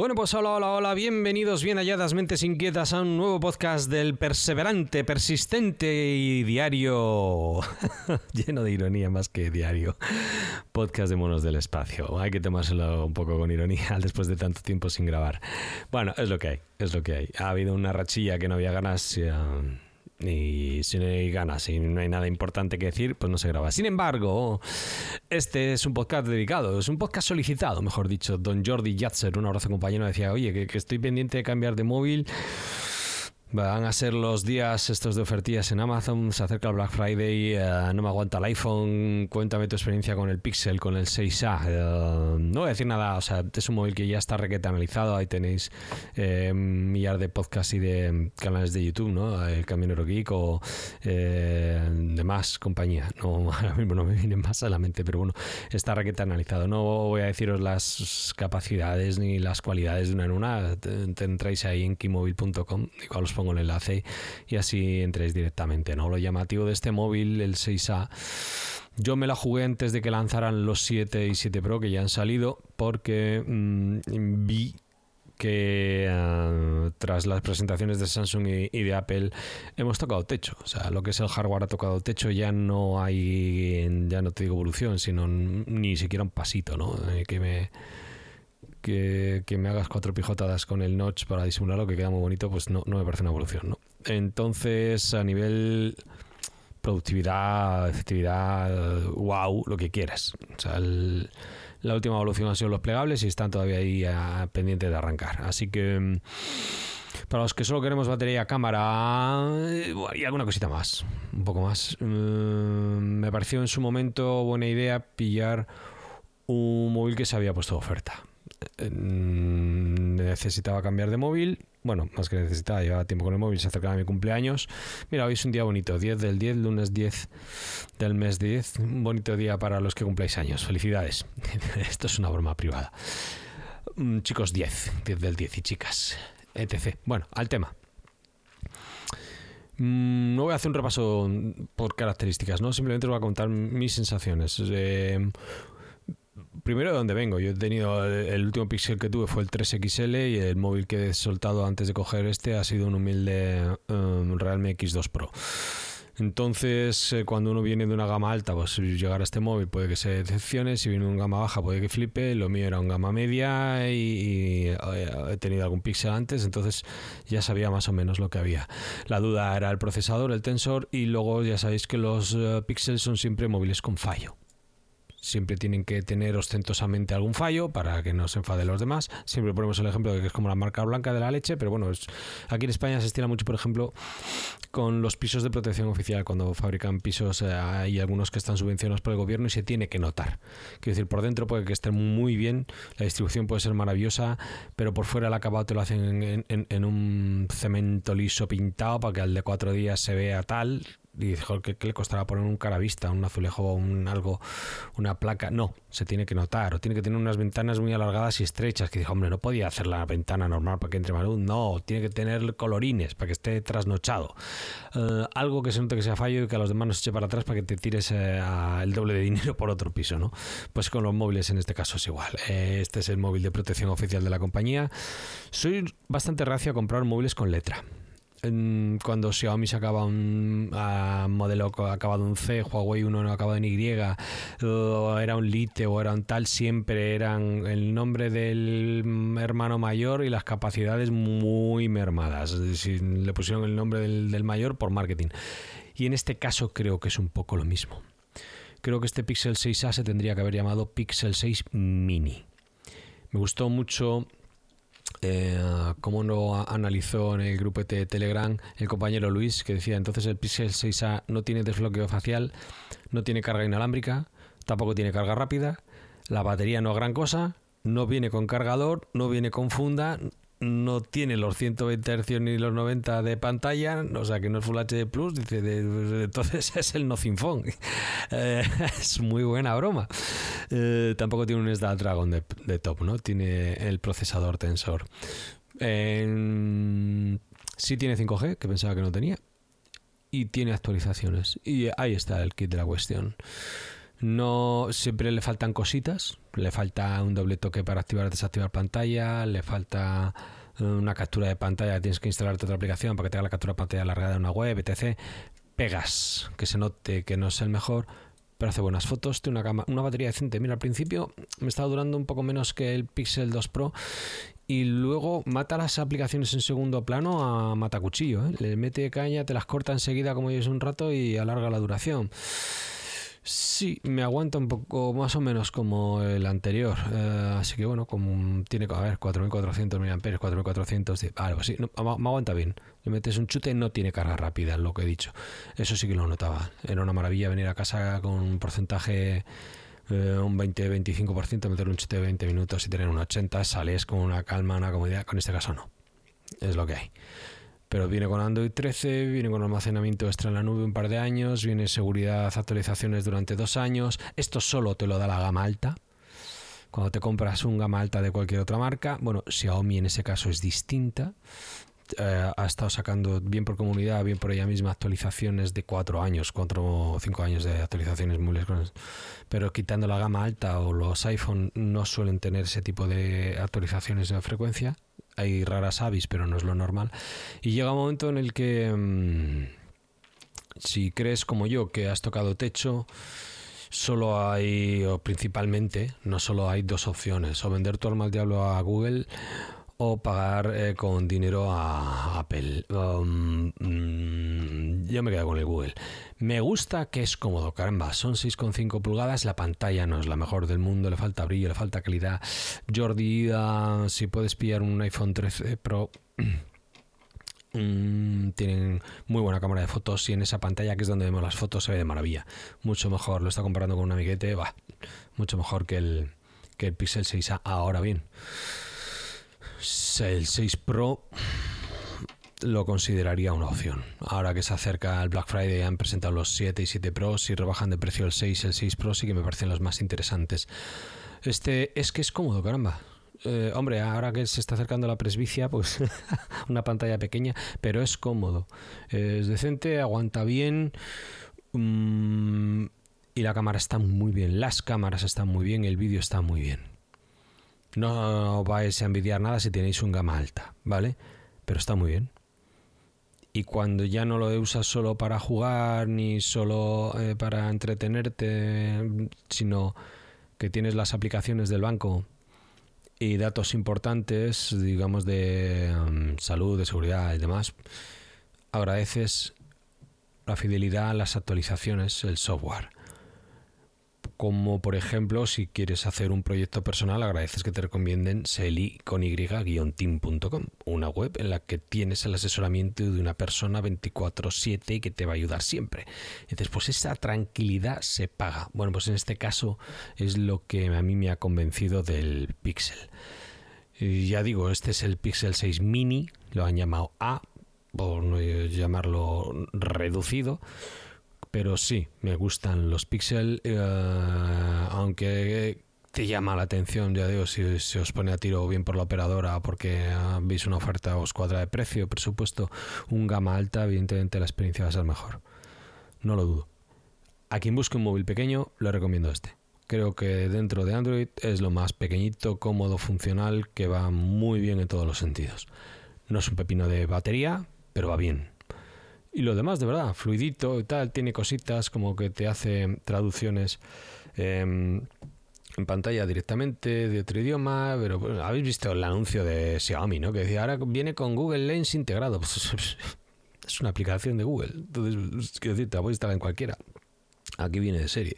Bueno, pues hola, hola, hola, bienvenidos, bien halladas mentes inquietas a un nuevo podcast del perseverante, persistente y diario, lleno de ironía más que diario, podcast de monos del espacio. Hay que tomárselo un poco con ironía después de tanto tiempo sin grabar. Bueno, es lo que hay, es lo que hay. Ha habido una rachilla que no había ganas. Y si no hay ganas y no hay nada importante que decir, pues no se graba. Sin embargo, este es un podcast dedicado, es un podcast solicitado, mejor dicho. Don Jordi Yatzer, un abrazo compañero, decía, oye, que, que estoy pendiente de cambiar de móvil. Van a ser los días estos de ofertillas en Amazon, se acerca el Black Friday, eh, no me aguanta el iPhone, cuéntame tu experiencia con el Pixel, con el 6A. Eh, no voy a decir nada, o sea, es un móvil que ya está requete analizado, ahí tenéis eh, millar de podcasts y de canales de YouTube, ¿no? El Camionero Geek o eh, demás compañía. No, ahora mismo no me viene más a la mente, pero bueno, está requete analizado. No voy a deciros las capacidades ni las cualidades de una en una, te- tendréis ahí en kimobile.com, igual os pongo el enlace y así entréis directamente, ¿no? Lo llamativo de este móvil, el 6A, yo me la jugué antes de que lanzaran los 7 y 7 Pro que ya han salido porque mm, vi que eh, tras las presentaciones de Samsung y, y de Apple hemos tocado techo. O sea, lo que es el hardware ha tocado techo, ya no hay, ya no te digo evolución, sino ni siquiera un pasito, ¿no? Eh, que me que, me hagas cuatro pijotadas con el notch para disimularlo, que queda muy bonito, pues no, no me parece una evolución, ¿no? Entonces, a nivel productividad, efectividad, wow, lo que quieras. O sea, la última evolución han sido los plegables y están todavía ahí ah, pendientes de arrancar. Así que mm, para los que solo queremos batería, cámara eh, y alguna cosita más, un poco más, mm, me pareció en su momento buena idea pillar un móvil que se había puesto de oferta. Mm, Necesitaba cambiar de móvil. Bueno, más que necesitaba, llevaba tiempo con el móvil, se acercaba mi cumpleaños. Mira, hoy es un día bonito, 10 del 10, lunes 10 del mes 10. Un bonito día para los que cumpláis años. Felicidades. Esto es una broma privada. Mm, Chicos, 10, 10 del 10 y chicas, etc. Bueno, al tema. Mm, No voy a hacer un repaso por características, ¿no? Simplemente os voy a contar mis sensaciones. Eh, primero de dónde vengo. Yo he tenido el, el último Pixel que tuve fue el 3XL y el móvil que he soltado antes de coger este ha sido un humilde um, Realme X2 Pro. Entonces, eh, cuando uno viene de una gama alta, pues llegar a este móvil puede que se decepcione. Si viene de una gama baja, puede que flipe. Lo mío era un gama media y, eh, he tenido algún pixel antes, entonces ya sabía más o menos lo que había. La duda era el procesador, el tensor, y luego ya sabéis que los eh, píxeles son siempre móviles con fallo siempre tienen que tener ostentosamente algún fallo para que no se enfaden los demás. Siempre ponemos el ejemplo de que es como la marca blanca de la leche, pero bueno, aquí en España se estira mucho, por ejemplo, con los pisos de protección oficial. Cuando fabrican pisos, eh, hay algunos que están subvencionados por el gobierno y se tiene que notar. Quiero decir, por dentro puede que estén muy bien, la distribución puede ser maravillosa, pero por fuera el acabado te lo hacen en, en- en un cemento liso pintado para que al de cuatro días se vea tal. Y dices, "Joder, ¿qué, qué le costará poner un caravista, un azulejo, un algo, una placa? No, se tiene que notar. O tiene que tener unas ventanas muy alargadas y estrechas. Que dijo, hombre, no podía hacer la ventana normal para que entre más. No, tiene que tener colorines para que esté trasnochado. Eh, algo que se note que sea fallo y que a los demás nos eche para atrás para que te tires eh, el doble de dinero por otro piso, ¿no? Pues con los móviles en este caso es igual. Eh, este es el móvil de protección oficial de la compañía. Soy bastante reacio a comprar móviles con letra. Cuando Xiaomi sacaba un modelo acabado en C, Huawei uno no acabado en Y, o era un Lite o era un tal, siempre eran el nombre del hermano mayor y las capacidades muy mermadas. Le pusieron el nombre del, del mayor por marketing. Y en este caso creo que es un poco lo mismo. Creo que este Pixel 6A se tendría que haber llamado Pixel 6 Mini. Me gustó mucho eh, cómo lo analizó en el grupo de Telegram el compañero Luis, que decía entonces el Pixel 6A no tiene desbloqueo facial, no tiene carga inalámbrica, tampoco tiene carga rápida, la batería no es gran cosa, no viene con cargador, no viene con funda, no tiene los 120 Hz ni los 90 de pantalla, o sea que no es Full HD Plus, dice, de- entonces es el Nothing Phone. Eh, es muy buena broma. Eh, tampoco tiene un Snapdragon de, de top, ¿no? Tiene el procesador Tensor. En- sí tiene 5G, que pensaba que no tenía. Y tiene actualizaciones. Y ahí está el kit de la cuestión. No siempre le faltan cositas. Le falta un doble toque para activar o desactivar pantalla. Le falta eh, una captura de pantalla. Tienes que instalarte otra aplicación para que te haga la captura de pantalla largada de una web, etc. Pegas, que se note que no es el mejor. Pero hace buenas fotos, tiene una, batería decente. Mira, al principio me estaba durando un poco menos que el Pixel 2 Pro y luego mata las aplicaciones en segundo plano a matacuchillo. ¿eh? Le mete caña, te las corta enseguida como lleves un rato y alarga la duración. Sí, me aguanta un poco más o menos como el anterior. Eh, así que bueno, como tiene, a ver, 4400 mAh, 4400, de- algo así. No, me aguanta bien. Le metes un chute, no tiene carga rápida, lo que he dicho. Eso sí que lo notaba. Era una maravilla venir a casa con un porcentaje eh, un 20-25%, meter un chute de 20 minutos y tener un 80, sales con una calma, una comodidad. Con este caso no. Es lo que hay. Pero viene con Android 13, viene con almacenamiento extra en la nube un par de años, viene seguridad, actualizaciones durante dos años. Esto solo te lo da la gama alta. Cuando te compras un gama alta de cualquier otra marca, bueno, Xiaomi en ese caso es distinta. Eh, ha estado sacando bien por comunidad, bien por ella misma actualizaciones de cuatro años, cuatro o cinco años de actualizaciones lejos. Pero quitando la gama alta o los iPhone no suelen tener ese tipo de actualizaciones de frecuencia. Hay raras avis, pero no es lo normal. Y llega un momento en el que mm, si crees como yo que has tocado techo, solo hay, o principalmente, no solo hay dos opciones, o vender tu alma al diablo a Google o pagar eh, con dinero a Apple. Um, mm, yo me quedo con el Google. Me gusta que es cómodo, caramba, son 6,5 pulgadas, la pantalla no es la mejor del mundo, le falta brillo, le falta calidad. Jordi, ah, si puedes pillar un iPhone 13 Pro, Mm, tienen muy buena cámara de fotos y en esa pantalla que es donde vemos las fotos se ve de maravilla. Mucho mejor, lo está comparando con un amiguete, va, mucho mejor que el, que el Pixel 6A. Ahora bien, el 6 Pro lo consideraría una opción. Ahora que se acerca el Black Friday han presentado los 7 y 7 Pro, si rebajan de precio el 6 y el 6 Pro sí que me parecen los más interesantes. Este es que es cómodo, caramba. Eh, hombre, ahora que se está acercando la presbicia, pues una pantalla pequeña, pero es cómodo. Es decente, aguanta bien. mm, y la cámara está muy bien. Las cámaras están muy bien, el vídeo está muy bien. No vais a envidiar nada si tenéis un gama alta, ¿vale? Pero está muy bien. Y cuando ya no lo usas solo para jugar ni solo eh, para entretenerte, sino que tienes las aplicaciones del banco y datos importantes, digamos, de um, salud, de seguridad y demás, agradeces la fidelidad, las actualizaciones, el software. Como por ejemplo, si quieres hacer un proyecto personal, agradeces que te recomienden seli con y-team.com, una web en la que tienes el asesoramiento de una persona 24/7 y que te va a ayudar siempre. Entonces, pues esa tranquilidad se paga. Bueno, pues en este caso es lo que a mí me ha convencido del Pixel. Ya digo, este es el Pixel 6 Mini, lo han llamado A, por no llamarlo reducido. Pero sí, me gustan los Pixel, eh, aunque te llama la atención, ya digo, si se os pone a tiro bien por la operadora porque veis una oferta o os cuadra de precio, presupuesto, un gama alta, evidentemente la experiencia va a ser mejor. No lo dudo. A quien busque un móvil pequeño, le recomiendo este. Creo que dentro de Android es lo más pequeñito, cómodo, funcional, que va muy bien en todos los sentidos. No es un pepino de batería, pero va bien. Y lo demás, de verdad, fluidito y tal, tiene cositas como que te hace traducciones eh, en pantalla directamente de otro idioma, pero bueno, habéis visto el anuncio de Xiaomi, ¿no? Que decía, ahora viene con Google Lens integrado. Es una aplicación de Google, entonces, quiero decir, te la puedes instalar en cualquiera. Aquí viene de serie.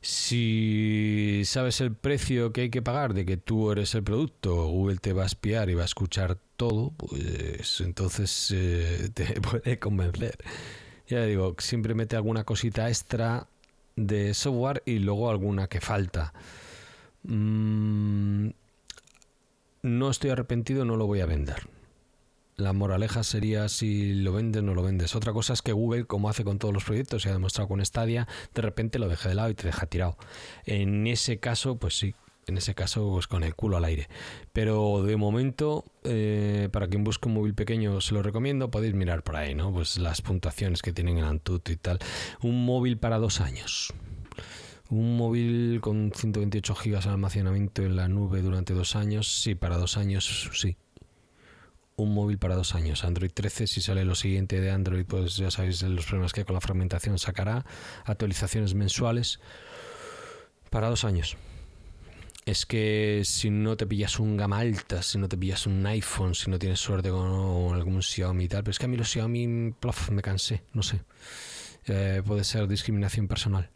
Si sabes el precio que hay que pagar de que tú eres el producto, Google te va a espiar y va a escuchar todo, pues entonces eh, te puede convencer. Ya digo, siempre mete alguna cosita extra de software y luego alguna que falta. Mm, no estoy arrepentido, no lo voy a vender. La moraleja sería si lo vendes, no lo vendes. Otra cosa es que Google, como hace con todos los proyectos, se ha demostrado con Stadia, de repente lo deja de lado y te deja tirado. En ese caso, pues sí, en ese caso, pues con el culo al aire. Pero de momento, eh, para quien busque un móvil pequeño, se lo recomiendo. Podéis mirar por ahí, ¿no? Pues las puntuaciones que tienen en Antutu y tal. Un móvil para dos años. Un móvil con 128 gigas de almacenamiento en la nube durante dos años. Sí, para dos años, sí. Un móvil para dos años. Android 13, si sale lo siguiente de Android, pues ya sabéis los problemas que hay con la fragmentación sacará. Actualizaciones mensuales. Para dos años es que si no te pillas un gama alta, si no te pillas un iPhone, si no tienes suerte con algún Xiaomi y tal, pero es que a mí los Xiaomi plof, me cansé, no sé. Eh, puede ser discriminación personal.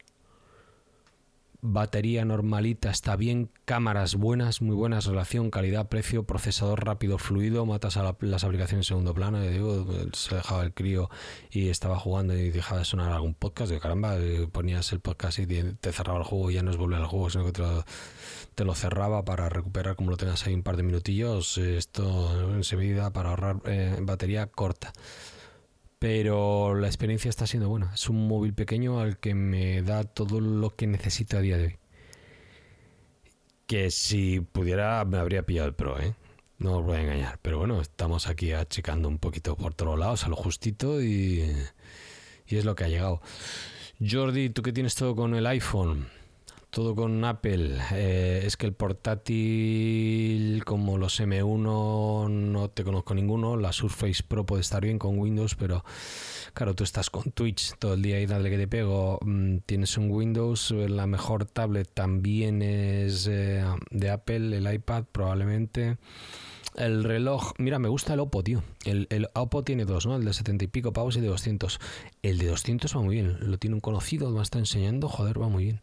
Batería normalita, está bien. Cámaras buenas, muy buenas. Relación, calidad, precio. Procesador rápido, fluido. Matas a las aplicaciones en segundo plano. digo, se dejaba el crío y estaba jugando y dejaba de sonar algún podcast. De caramba, ponías el podcast y te cerraba el juego y ya no es volver al juego, sino que te lo, cerraba para recuperar, como lo tengas ahí un par de minutillos. Esto enseguida para ahorrar eh, batería corta pero la experiencia está siendo buena. Es un móvil pequeño al que me da todo lo que necesito a día de hoy. Que si pudiera me habría pillado el Pro, ¿eh? No os voy a engañar. Pero bueno, estamos aquí achicando un poquito por todos lados, a lo justito y, y es lo que ha llegado. Jordi, tú que tienes todo con el iPhone, todo con Apple. Eh, es que el portátil, como los M1, no te conozco ninguno. La Surface Pro puede estar bien con Windows, pero claro, tú estás con Twitch todo el día y dale que te pego. Mm, tienes un Windows, la mejor tablet también es eh, de Apple, el iPad probablemente. El reloj, mira, me gusta el Oppo, tío. El, el, Oppo tiene dos, ¿no? El de 70 y pico pavos y de 200. El de 200 va muy bien. Lo tiene un conocido, me está enseñando. Joder, va muy bien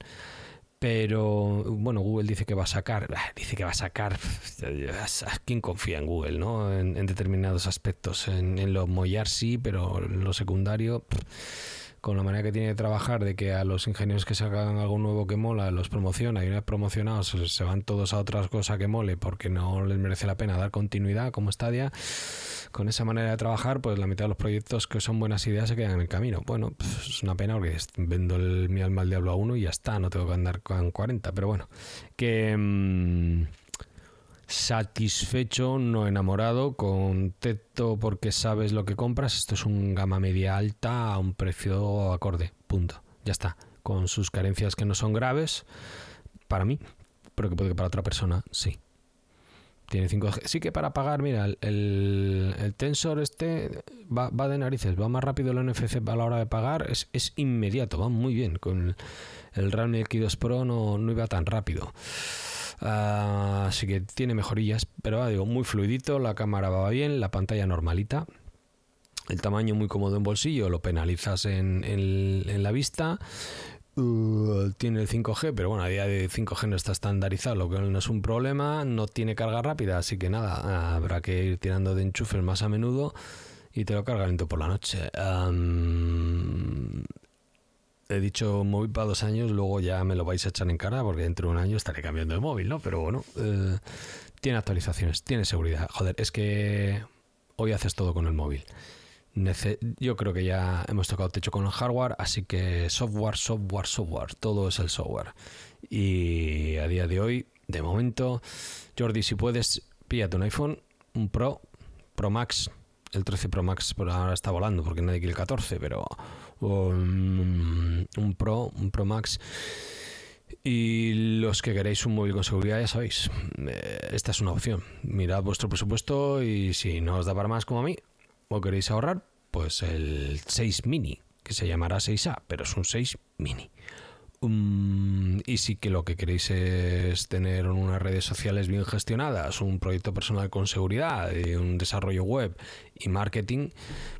pero bueno, Google dice que va a sacar, dice que va a sacar, ¿quién confía en Google, no? En, determinados aspectos, en, lo mollar sí, pero en lo secundario, con la manera que tiene de trabajar, de que a los ingenieros que sacan algo nuevo que mola, los promociona y una vez promocionados se van todos a otras cosas que mole porque no les merece la pena dar continuidad como Stadia con esa manera de trabajar, pues la mitad de los proyectos que son buenas ideas se quedan en el camino. Bueno, pues es una pena porque vendo el, mi alma al diablo a uno y ya está, no tengo que andar con 40, pero bueno, que... Mm, satisfecho, no enamorado, contento porque sabes lo que compras. Esto es un gama media alta a un precio acorde. Punto. Ya está. Con sus carencias que no son graves para mí, pero que puede que para otra persona sí. Tiene 5G. Sí que para pagar, mira, el, tensor este va, de narices, va más rápido el NFC a la hora de pagar, es, inmediato, va muy bien. Con el, Realme X2 Pro no, no iba tan rápido. Ah, así que tiene mejorillas, pero digo, muy fluidito, la cámara va bien, la pantalla normalita. El tamaño muy cómodo en bolsillo, lo penalizas en, en la vista Uh, tiene el 5G, pero bueno, a día de 5G no está estandarizado, lo que no es un problema, no tiene carga rápida, así que nada, habrá que ir tirando de enchufes más a menudo y te lo carga lento por la noche. He dicho móvil para dos años, luego ya me lo vais a echar en cara porque dentro de un año estaré cambiando de móvil, ¿no? Pero bueno, eh, tiene actualizaciones, tiene seguridad. Joder, es que hoy haces todo con el móvil yo creo que ya hemos tocado techo con el hardware, así que software, software, software, todo es el software. Y a día de hoy, de momento, Jordi, si puedes, píllate un iPhone, un Pro, Pro Max, el 13 Pro Max por ahora está volando porque nadie quiere el 14, pero un, Pro, un Pro Max. Y los que queréis un móvil con seguridad, ya sabéis, eh, esta es una opción. Mirad vuestro presupuesto y si no os da para más como a mí, o queréis ahorrar, pues el 6 mini, que se llamará 6A, pero es un 6 mini. Um, y si que lo que queréis es tener unas redes sociales bien gestionadas, un proyecto personal con seguridad, un desarrollo web y marketing,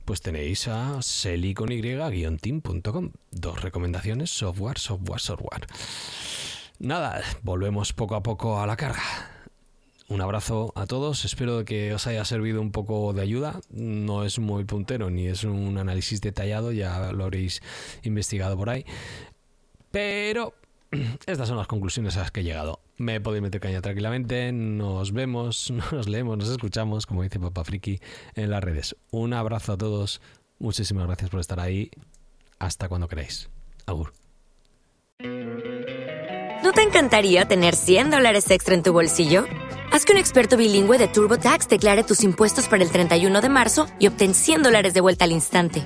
pues tenéis a selicony-team.com. Dos recomendaciones, software, software, software. Nada, volvemos poco a poco a la carga. Un abrazo a todos, espero que os haya servido un poco de ayuda. No es muy puntero ni es un análisis detallado, ya lo habréis investigado por ahí. Pero estas son las conclusiones a las que he llegado. me podéis meter caña tranquilamente. Nos vemos, nos leemos, nos escuchamos, como dice Papá Friki, en las redes. Un abrazo a todos. Muchísimas gracias por estar ahí. Hasta cuando queráis. Agur. ¿No te encantaría tener 100 dólares extra en tu bolsillo? Haz que un experto bilingüe de TurboTax declare tus impuestos para el 31 de marzo y obtén 100 dólares de vuelta al instante.